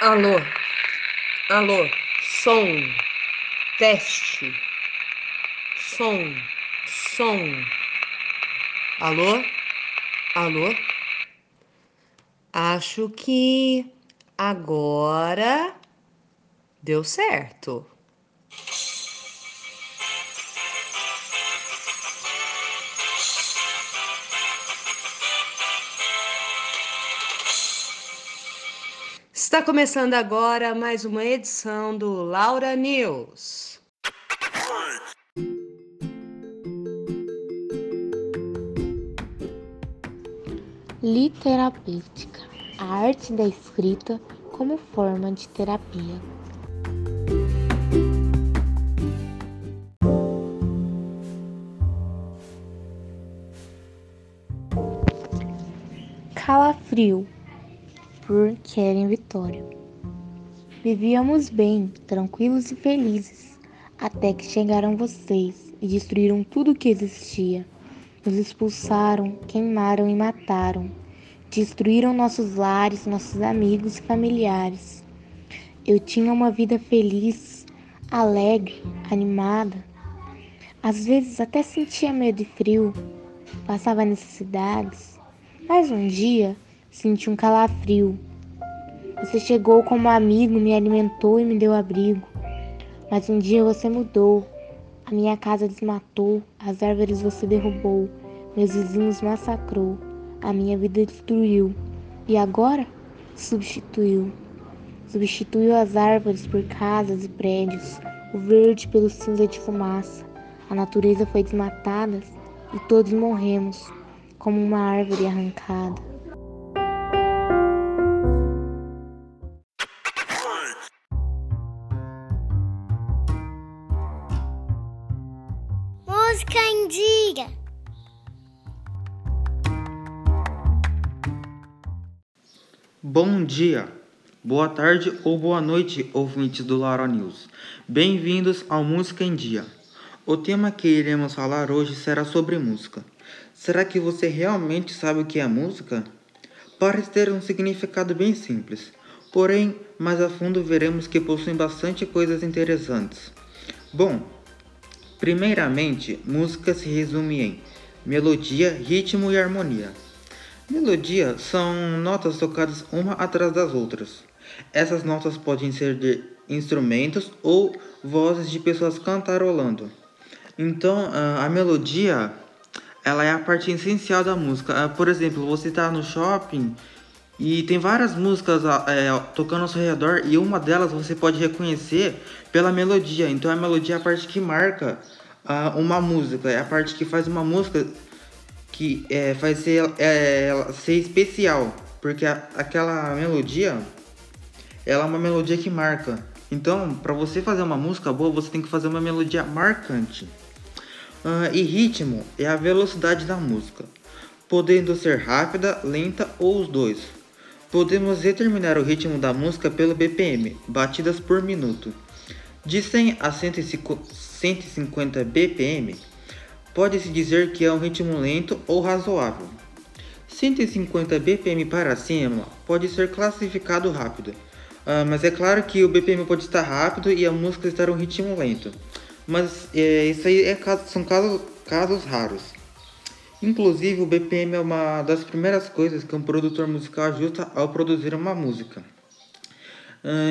Alô, alô, som, teste, som, som. Alô, alô. Acho que agora deu certo. Está começando agora mais uma edição do Laura News. Literapêutica a arte da escrita como forma de terapia. Calafrio por Keren Vitória. Vivíamos bem, tranquilos e felizes, até que chegaram vocês e destruíram tudo que existia. Nos expulsaram, queimaram e mataram. Destruíram nossos lares, nossos amigos e familiares. Eu tinha uma vida feliz, alegre, animada. Às vezes até sentia medo e frio, passava necessidades, mas um dia Senti um calafrio. Você chegou como amigo, me alimentou e me deu abrigo. Mas um dia você mudou. A minha casa desmatou, as árvores você derrubou, meus vizinhos massacrou, a minha vida destruiu. E agora? Substituiu. Substituiu as árvores por casas e prédios, o verde pelo cinza de fumaça. A natureza foi desmatada e todos morremos, como uma árvore arrancada. Dia. Bom dia, boa tarde ou boa noite, ouvintes do Lara News. Bem-vindos ao Música em Dia. O tema que iremos falar hoje será sobre música. Será que você realmente sabe o que é música? Parece ter um significado bem simples, porém, mais a fundo veremos que possui bastante coisas interessantes. Bom, Primeiramente, música se resume em melodia, ritmo e harmonia. Melodia são notas tocadas uma atrás das outras. Essas notas podem ser de instrumentos ou vozes de pessoas cantarolando. Então, a melodia ela é a parte essencial da música. Ah, por exemplo, você está no shopping e tem várias músicas é, tocando ao seu redor e uma delas você pode reconhecer pela melodia. Então a melodia é a parte que marca uh, uma música, é a parte que faz uma música que é, faz ser, é, ser especial, porque a, aquela melodia ela é uma melodia que marca. Então, para você fazer uma música boa, você tem que fazer uma melodia marcante. Uh, e ritmo é a velocidade da música, podendo ser rápida, lenta ou os dois. Podemos determinar o ritmo da música pelo BPM, batidas por minuto. De 100 a 150 BPM, pode-se dizer que é um ritmo lento ou razoável. 150 BPM para cima pode ser classificado rápido, uh, mas é claro que o BPM pode estar rápido e a música estar um ritmo lento. Mas é, isso aí é, são casos, casos raros. Inclusive, o BPM é uma das primeiras coisas que um produtor musical ajusta ao produzir uma música.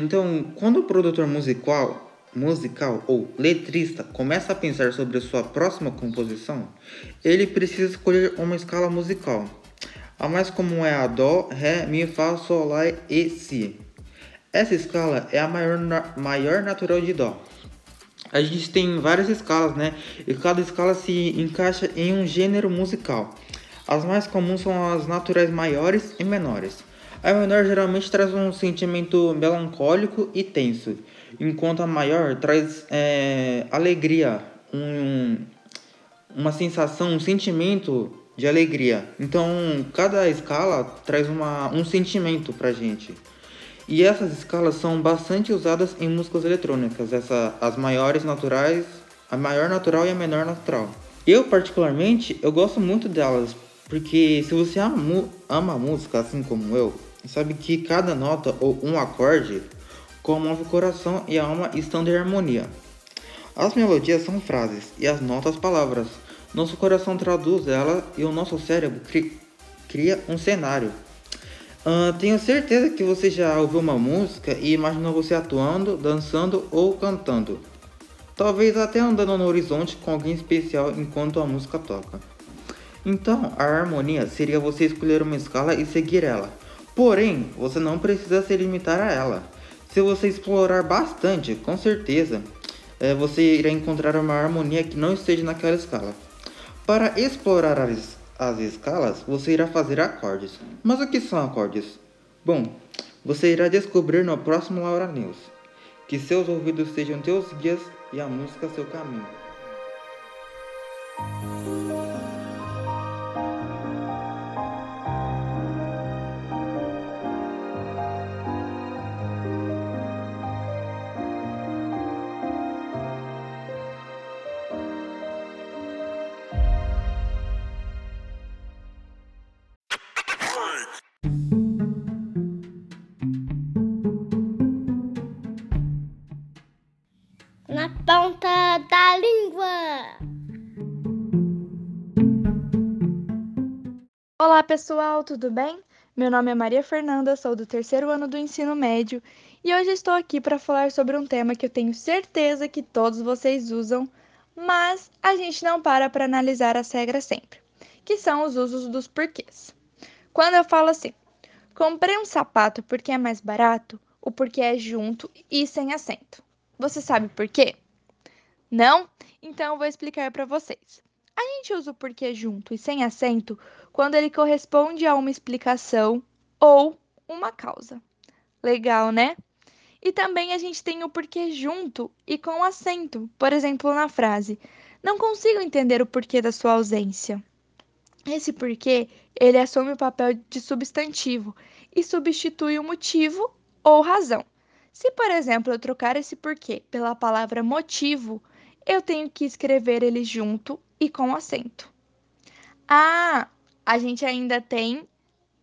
Então, quando o produtor musical, musical ou letrista começa a pensar sobre a sua próxima composição, ele precisa escolher uma escala musical. A mais comum é a Dó, Ré, Mi, Fá, Sol, Lá e Si. Essa escala é a maior, maior natural de Dó a gente tem várias escalas, né? E cada escala se encaixa em um gênero musical. As mais comuns são as naturais maiores e menores. A menor geralmente traz um sentimento melancólico e tenso, enquanto a maior traz é, alegria, um, uma sensação, um sentimento de alegria. Então, cada escala traz uma, um sentimento pra gente. E essas escalas são bastante usadas em músicas eletrônicas, essa, as maiores naturais, a maior natural e a menor natural. Eu particularmente, eu gosto muito delas, porque se você ama, ama música assim como eu, sabe que cada nota ou um acorde comove o coração e a alma estão de harmonia. As melodias são frases e as notas palavras. Nosso coração traduz ela e o nosso cérebro cri cria um cenário. Uh, tenho certeza que você já ouviu uma música e imaginou você atuando, dançando ou cantando. Talvez até andando no horizonte com alguém especial enquanto a música toca. Então, a harmonia seria você escolher uma escala e seguir ela. Porém, você não precisa se limitar a ela. Se você explorar bastante, com certeza, é, você irá encontrar uma harmonia que não esteja naquela escala. Para explorar as, as escalas, você irá fazer acordes. Mas o que são acordes? Bom, você irá descobrir no próximo Laura News. Que seus ouvidos sejam teus guias e a música seu caminho. Olá pessoal, tudo bem? Meu nome é Maria Fernanda, sou do terceiro ano do ensino médio e hoje estou aqui para falar sobre um tema que eu tenho certeza que todos vocês usam, mas a gente não para para analisar as regras sempre, que são os usos dos porquês. Quando eu falo assim, comprei um sapato porque é mais barato, o porquê é junto e sem acento. Você sabe por quê? Não? Então eu vou explicar para vocês. A gente usa o porquê junto e sem acento quando ele corresponde a uma explicação ou uma causa. Legal, né? E também a gente tem o porquê junto e com acento. Por exemplo, na frase: Não consigo entender o porquê da sua ausência. Esse porquê, ele assume o papel de substantivo e substitui o motivo ou razão. Se, por exemplo, eu trocar esse porquê pela palavra motivo, eu tenho que escrever ele junto e com acento. Ah, a gente ainda tem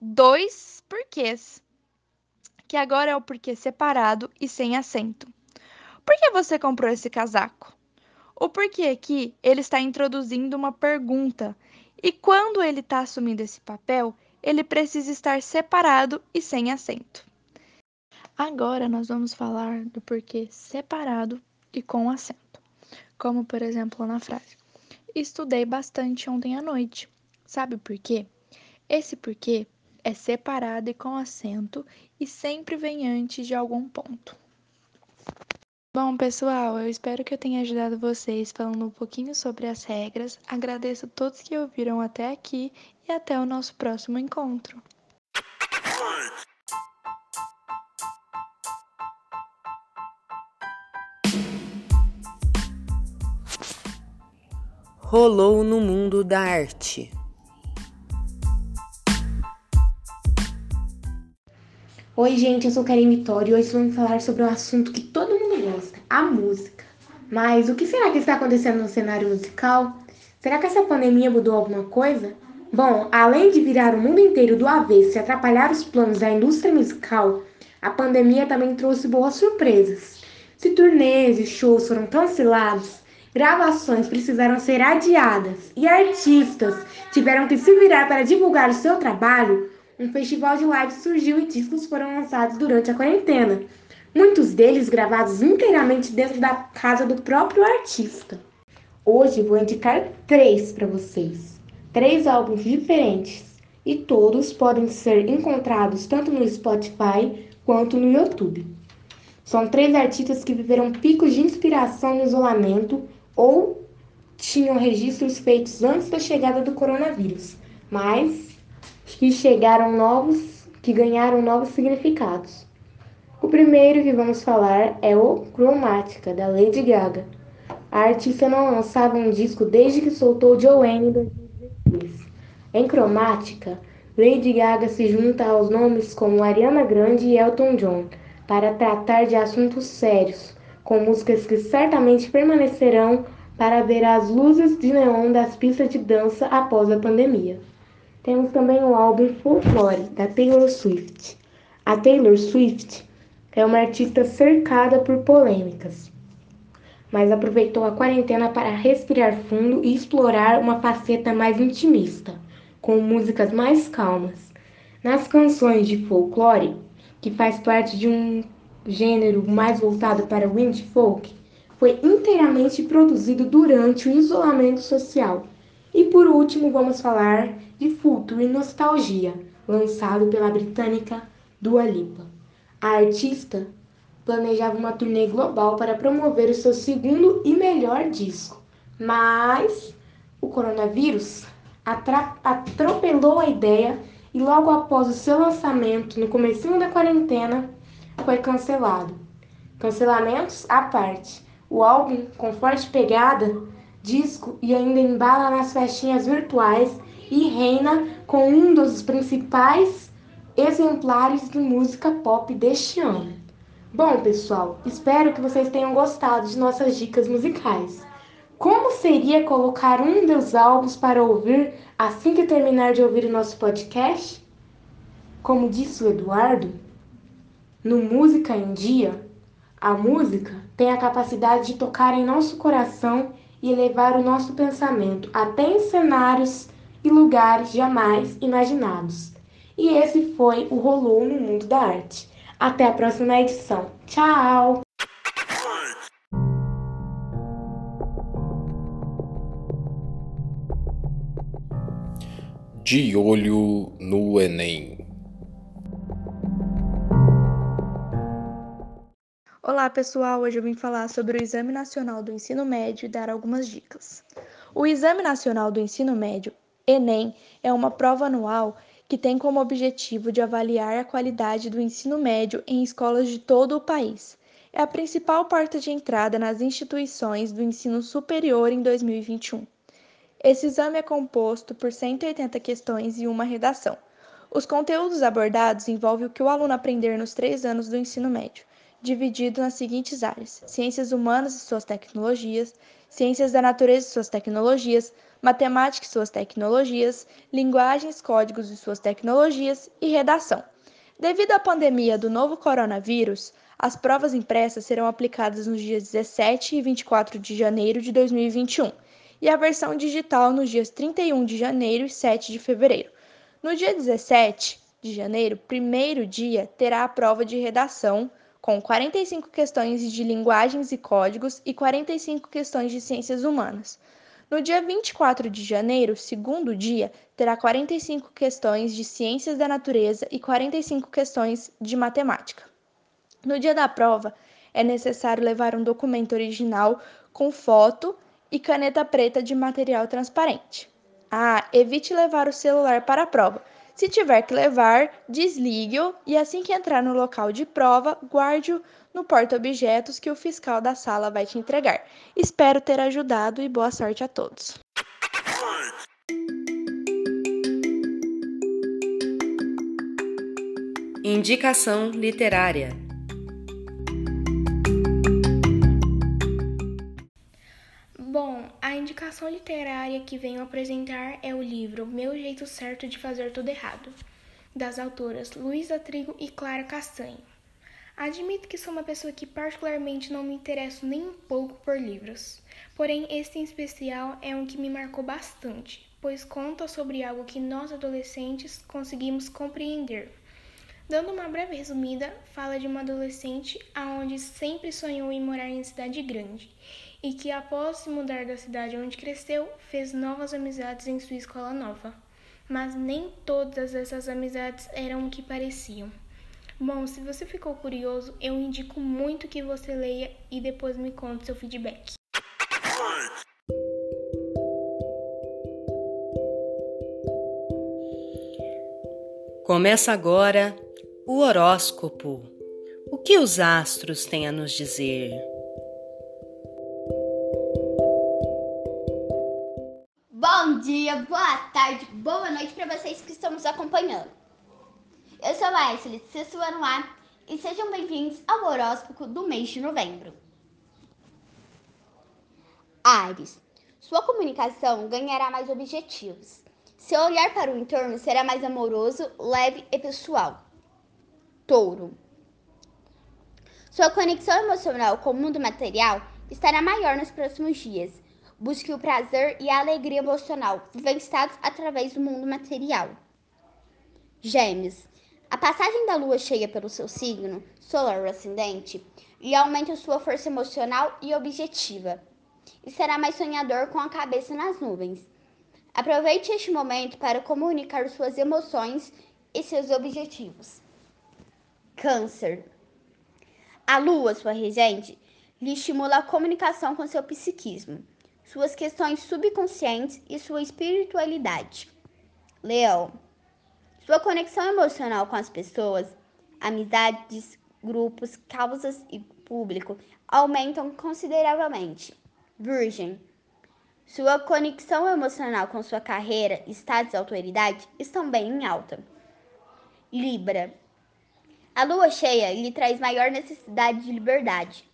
dois porquês, que agora é o porquê separado e sem acento. Por que você comprou esse casaco? O porquê aqui ele está introduzindo uma pergunta, e quando ele está assumindo esse papel, ele precisa estar separado e sem acento. Agora nós vamos falar do porquê separado e com acento, como por exemplo na frase: Estudei bastante ontem à noite. Sabe por quê? Esse porquê é separado e com acento e sempre vem antes de algum ponto. Bom, pessoal, eu espero que eu tenha ajudado vocês falando um pouquinho sobre as regras. Agradeço a todos que ouviram até aqui e até o nosso próximo encontro. Rolou no mundo da arte. Oi, gente, eu sou Karen Vitória e hoje vamos falar sobre um assunto que todo mundo gosta, a música. Mas o que será que está acontecendo no cenário musical? Será que essa pandemia mudou alguma coisa? Bom, além de virar o mundo inteiro do avesso e atrapalhar os planos da indústria musical, a pandemia também trouxe boas surpresas. Se turnês e shows foram cancelados, gravações precisaram ser adiadas e artistas tiveram que se virar para divulgar o seu trabalho, um festival de live surgiu e discos foram lançados durante a quarentena, muitos deles gravados inteiramente dentro da casa do próprio artista. Hoje vou indicar três para vocês, três álbuns diferentes e todos podem ser encontrados tanto no Spotify quanto no YouTube. São três artistas que viveram picos de inspiração no isolamento ou tinham registros feitos antes da chegada do coronavírus, mas que chegaram novos, que ganharam novos significados. O primeiro que vamos falar é o Chromatica, da Lady Gaga. A artista não lançava um disco desde que soltou Joanne em 2016. Em Chromatica, Lady Gaga se junta aos nomes como Ariana Grande e Elton John para tratar de assuntos sérios, com músicas que certamente permanecerão para ver as luzes de neon das pistas de dança após a pandemia. Temos também o álbum Folklore, da Taylor Swift. A Taylor Swift é uma artista cercada por polêmicas, mas aproveitou a quarentena para respirar fundo e explorar uma faceta mais intimista, com músicas mais calmas. Nas canções de folclore, que faz parte de um gênero mais voltado para o indie folk, foi inteiramente produzido durante o isolamento social. E por último, vamos falar de Futuro e Nostalgia, lançado pela britânica Dua Lipa. A artista planejava uma turnê global para promover o seu segundo e melhor disco, mas o coronavírus atropelou a ideia e logo após o seu lançamento, no começo da quarentena, foi cancelado. Cancelamentos à parte. O álbum, com forte pegada, disco e ainda embala nas festinhas virtuais e reina com um dos principais exemplares de música pop deste ano. Bom, pessoal, espero que vocês tenham gostado de nossas dicas musicais. Como seria colocar um dos álbuns para ouvir assim que terminar de ouvir o nosso podcast? Como disse o Eduardo, no Música em Dia, a música tem a capacidade de tocar em nosso coração e elevar o nosso pensamento até em cenários e lugares jamais imaginados. E esse foi o Rolou no Mundo da Arte. Até a próxima edição. Tchau! De olho no Enem. Olá pessoal, hoje eu vim falar sobre o Exame Nacional do Ensino Médio e dar algumas dicas. O Exame Nacional do Ensino Médio, Enem, é uma prova anual que tem como objetivo de avaliar a qualidade do ensino médio em escolas de todo o país. É a principal porta de entrada nas instituições do ensino superior em 2021. Esse exame é composto por 180 questões e uma redação. Os conteúdos abordados envolvem o que o aluno aprender nos três anos do ensino médio dividido nas seguintes áreas: ciências humanas e suas tecnologias, ciências da natureza e suas tecnologias, matemática e suas tecnologias, linguagens, códigos e suas tecnologias e redação. Devido à pandemia do novo coronavírus, as provas impressas serão aplicadas nos dias 17 e 24 de janeiro de 2021 e a versão digital nos dias 31 de janeiro e 7 de fevereiro. No dia 17 de janeiro, primeiro dia, terá a prova de redação com 45 questões de linguagens e códigos e 45 questões de ciências humanas. No dia 24 de janeiro, segundo dia, terá 45 questões de ciências da natureza e 45 questões de matemática. No dia da prova, é necessário levar um documento original com foto e caneta preta de material transparente. Ah, evite levar o celular para a prova se tiver que levar, desligue-o e assim que entrar no local de prova, guarde-o no porta-objetos que o fiscal da sala vai te entregar. Espero ter ajudado e boa sorte a todos. Indicação literária. A indicação literária que venho apresentar é o livro Meu Jeito Certo de Fazer Tudo Errado, das autoras Luísa Trigo e Clara Castanho. Admito que sou uma pessoa que particularmente não me interesso nem um pouco por livros, porém este em especial é um que me marcou bastante, pois conta sobre algo que nós adolescentes conseguimos compreender. Dando uma breve resumida, fala de uma adolescente aonde sempre sonhou em morar em cidade grande e que, após se mudar da cidade onde cresceu, fez novas amizades em sua escola nova. Mas nem todas essas amizades eram o que pareciam. Bom, se você ficou curioso, eu indico muito que você leia e depois me conte seu feedback. Começa agora o horóscopo. O que os astros têm a nos dizer? Boa tarde, boa noite para vocês que estão nos acompanhando. Eu sou a Ashley, sexto ano A, e sejam bem-vindos ao horóscopo do mês de novembro. Ares, sua comunicação ganhará mais objetivos. Seu olhar para o entorno será mais amoroso, leve e pessoal. Touro. Sua conexão emocional com o mundo material estará maior nos próximos dias. Busque o prazer e a alegria emocional vivenciados através do mundo material. Gêmeos. A passagem da lua cheia pelo seu signo solar ascendente lhe aumenta sua força emocional e objetiva. E será mais sonhador com a cabeça nas nuvens. Aproveite este momento para comunicar suas emoções e seus objetivos. Câncer. A lua, sua regente, lhe estimula a comunicação com seu psiquismo, suas questões subconscientes e sua espiritualidade. Leão. Sua conexão emocional com as pessoas, amizades, grupos, causas e público aumentam consideravelmente. Virgem. Sua conexão emocional com sua carreira, status e autoridade estão bem em alta. Libra. A lua cheia lhe traz maior necessidade de liberdade,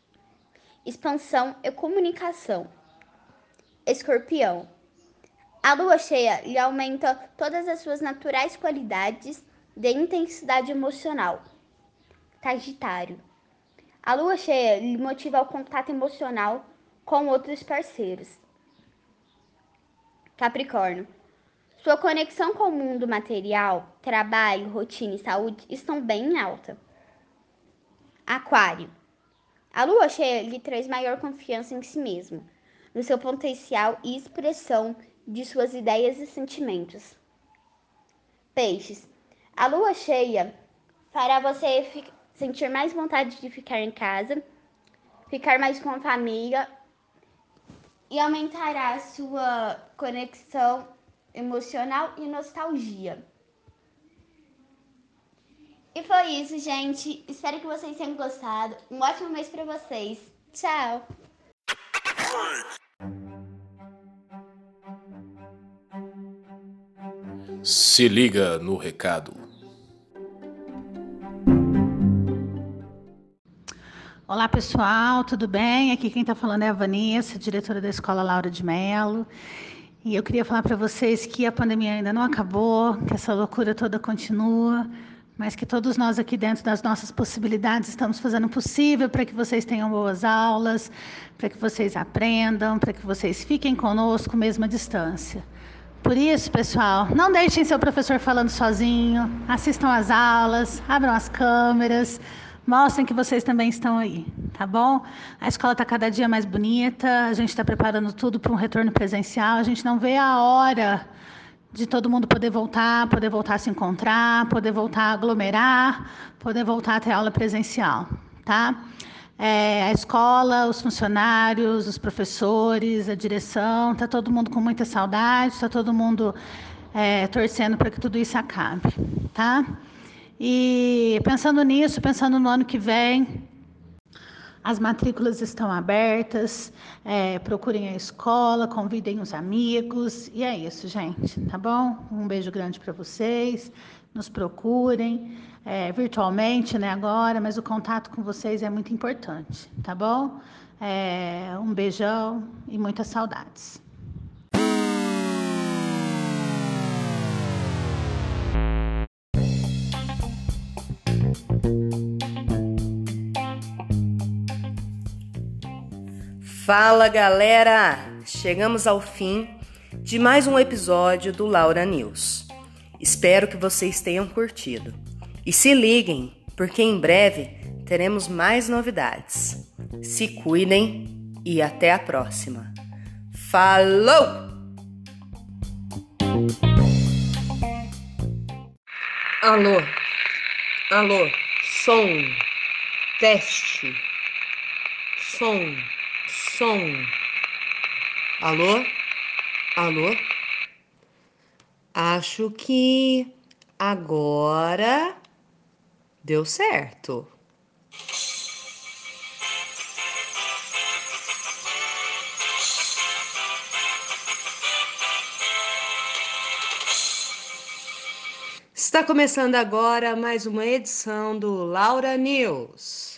expansão e comunicação. Escorpião. A lua cheia lhe aumenta todas as suas naturais qualidades de intensidade emocional. Sagitário. A lua cheia lhe motiva ao contato emocional com outros parceiros. Capricórnio. Sua conexão com o mundo material, trabalho, rotina e saúde estão bem em alta. Aquário. A lua cheia lhe traz maior confiança em si mesmo, no seu potencial e expressão de suas ideias e sentimentos. Peixes. A lua cheia fará você sentir mais vontade de ficar em casa, ficar mais com a família e aumentará a sua conexão emocional e nostalgia. E foi isso, gente. Espero que vocês tenham gostado. Um ótimo mês para vocês. Tchau! Se liga no recado. Olá pessoal, tudo bem? Aqui quem está falando é a Vanessa, diretora da Escola Laura de Mello. E eu queria falar para vocês que a pandemia ainda não acabou, que essa loucura toda continua, mas que todos nós aqui dentro das nossas possibilidades estamos fazendo o possível para que vocês tenham boas aulas, para que vocês aprendam, para que vocês fiquem conosco mesmo à distância. Por isso, pessoal, não deixem seu professor falando sozinho, assistam às aulas, abram as câmeras, mostrem que vocês também estão aí, tá bom? A escola está cada dia mais bonita, a gente está preparando tudo para um retorno presencial, a gente não vê a hora de todo mundo poder voltar, poder voltar a se encontrar, poder voltar a aglomerar, poder voltar a ter aula presencial, tá? É, a escola, os funcionários, os professores, a direção, está todo mundo com muita saudade, está todo mundo é, torcendo para que tudo isso acabe, tá? E pensando nisso, pensando no ano que vem, as matrículas estão abertas, é, procurem a escola, convidem os amigos, e é isso, gente, tá bom? Um beijo grande para vocês, nos procurem é, virtualmente, né, agora, mas o contato com vocês é muito importante, tá bom? É, um beijão e muitas saudades. Fala galera! Chegamos ao fim de mais um episódio do Laura News. Espero que vocês tenham curtido. E se liguem, porque em breve teremos mais novidades. Se cuidem e até a próxima. Falou! Alô, alô, som, teste, som, som. Alô, alô. Acho que agora deu certo. Está começando agora mais uma edição do Laura News.